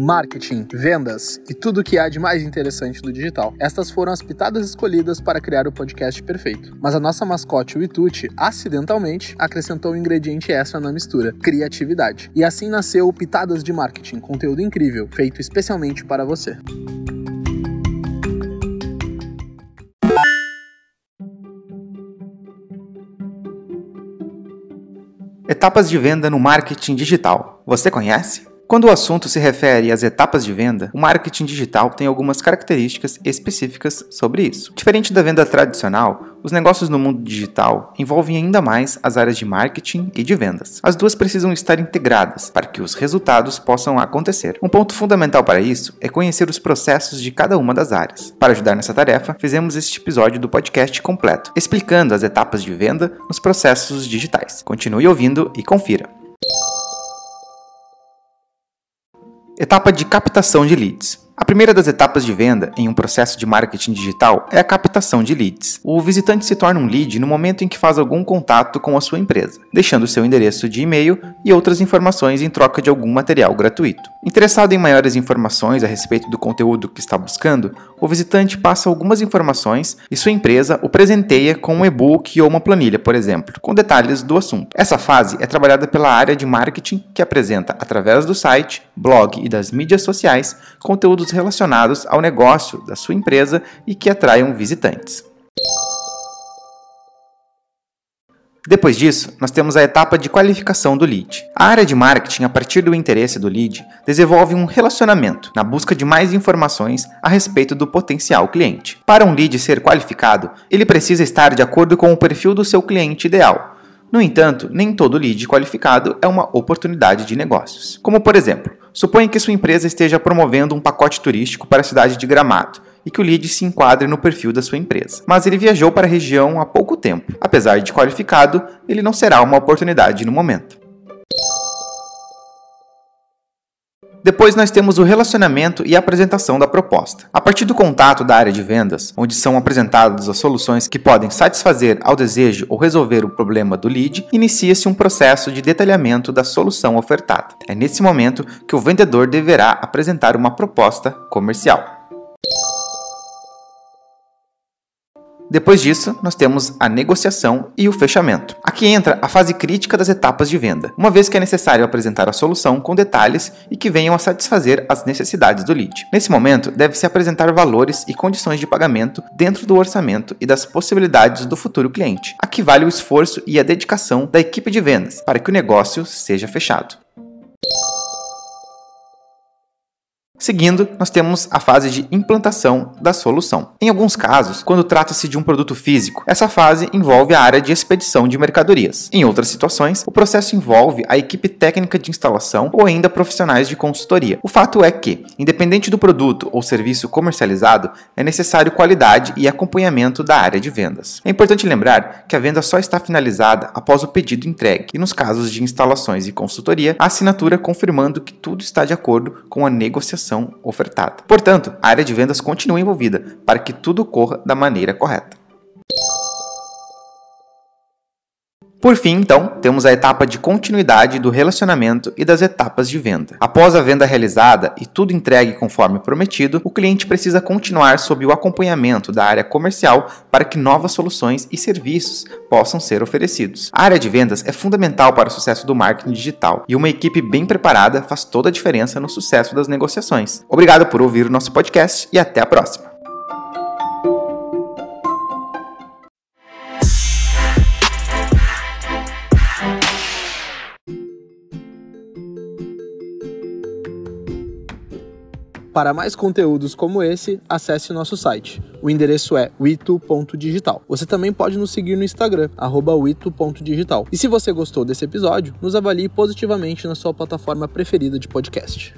marketing, vendas e tudo o que há de mais interessante do digital. Estas foram as pitadas escolhidas para criar o podcast perfeito. Mas a nossa mascote, o Ituti, acidentalmente acrescentou um ingrediente extra na mistura: criatividade. E assim nasceu o Pitadas de Marketing, conteúdo incrível, feito especialmente para você. Etapas de venda no marketing digital. Você conhece? Quando o assunto se refere às etapas de venda, o marketing digital tem algumas características específicas sobre isso. Diferente da venda tradicional, os negócios no mundo digital envolvem ainda mais as áreas de marketing e de vendas. As duas precisam estar integradas para que os resultados possam acontecer. Um ponto fundamental para isso é conhecer os processos de cada uma das áreas. Para ajudar nessa tarefa, fizemos este episódio do podcast completo, explicando as etapas de venda nos processos digitais. Continue ouvindo e confira. Etapa de captação de leads. A primeira das etapas de venda em um processo de marketing digital é a captação de leads. O visitante se torna um lead no momento em que faz algum contato com a sua empresa, deixando seu endereço de e-mail e outras informações em troca de algum material gratuito. Interessado em maiores informações a respeito do conteúdo que está buscando, o visitante passa algumas informações e sua empresa o presenteia com um e-book ou uma planilha, por exemplo, com detalhes do assunto. Essa fase é trabalhada pela área de marketing que apresenta, através do site, blog e das mídias sociais, conteúdos relacionados ao negócio da sua empresa e que atraiam visitantes. Depois disso, nós temos a etapa de qualificação do lead. A área de marketing, a partir do interesse do lead, desenvolve um relacionamento na busca de mais informações a respeito do potencial cliente. Para um lead ser qualificado, ele precisa estar de acordo com o perfil do seu cliente ideal. No entanto, nem todo lead qualificado é uma oportunidade de negócios. Como por exemplo, Suponha que sua empresa esteja promovendo um pacote turístico para a cidade de Gramado e que o lead se enquadre no perfil da sua empresa. Mas ele viajou para a região há pouco tempo. Apesar de qualificado, ele não será uma oportunidade no momento. Depois nós temos o relacionamento e a apresentação da proposta. A partir do contato da área de vendas, onde são apresentadas as soluções que podem satisfazer ao desejo ou resolver o problema do lead, inicia-se um processo de detalhamento da solução ofertada. É nesse momento que o vendedor deverá apresentar uma proposta comercial. Depois disso, nós temos a negociação e o fechamento. Aqui entra a fase crítica das etapas de venda, uma vez que é necessário apresentar a solução com detalhes e que venham a satisfazer as necessidades do lead. Nesse momento, deve-se apresentar valores e condições de pagamento dentro do orçamento e das possibilidades do futuro cliente. Aqui vale o esforço e a dedicação da equipe de vendas para que o negócio seja fechado. Seguindo, nós temos a fase de implantação da solução. Em alguns casos, quando trata-se de um produto físico, essa fase envolve a área de expedição de mercadorias. Em outras situações, o processo envolve a equipe técnica de instalação ou ainda profissionais de consultoria. O fato é que, independente do produto ou serviço comercializado, é necessário qualidade e acompanhamento da área de vendas. É importante lembrar que a venda só está finalizada após o pedido entregue, e nos casos de instalações e consultoria, a assinatura confirmando que tudo está de acordo com a negociação ofertada. Portanto, a área de vendas continua envolvida para que tudo ocorra da maneira correta. Por fim, então, temos a etapa de continuidade do relacionamento e das etapas de venda. Após a venda realizada e tudo entregue conforme prometido, o cliente precisa continuar sob o acompanhamento da área comercial para que novas soluções e serviços possam ser oferecidos. A área de vendas é fundamental para o sucesso do marketing digital e uma equipe bem preparada faz toda a diferença no sucesso das negociações. Obrigado por ouvir o nosso podcast e até a próxima. Para mais conteúdos como esse, acesse nosso site. O endereço é wito.digital. Você também pode nos seguir no Instagram, wito.digital. E se você gostou desse episódio, nos avalie positivamente na sua plataforma preferida de podcast.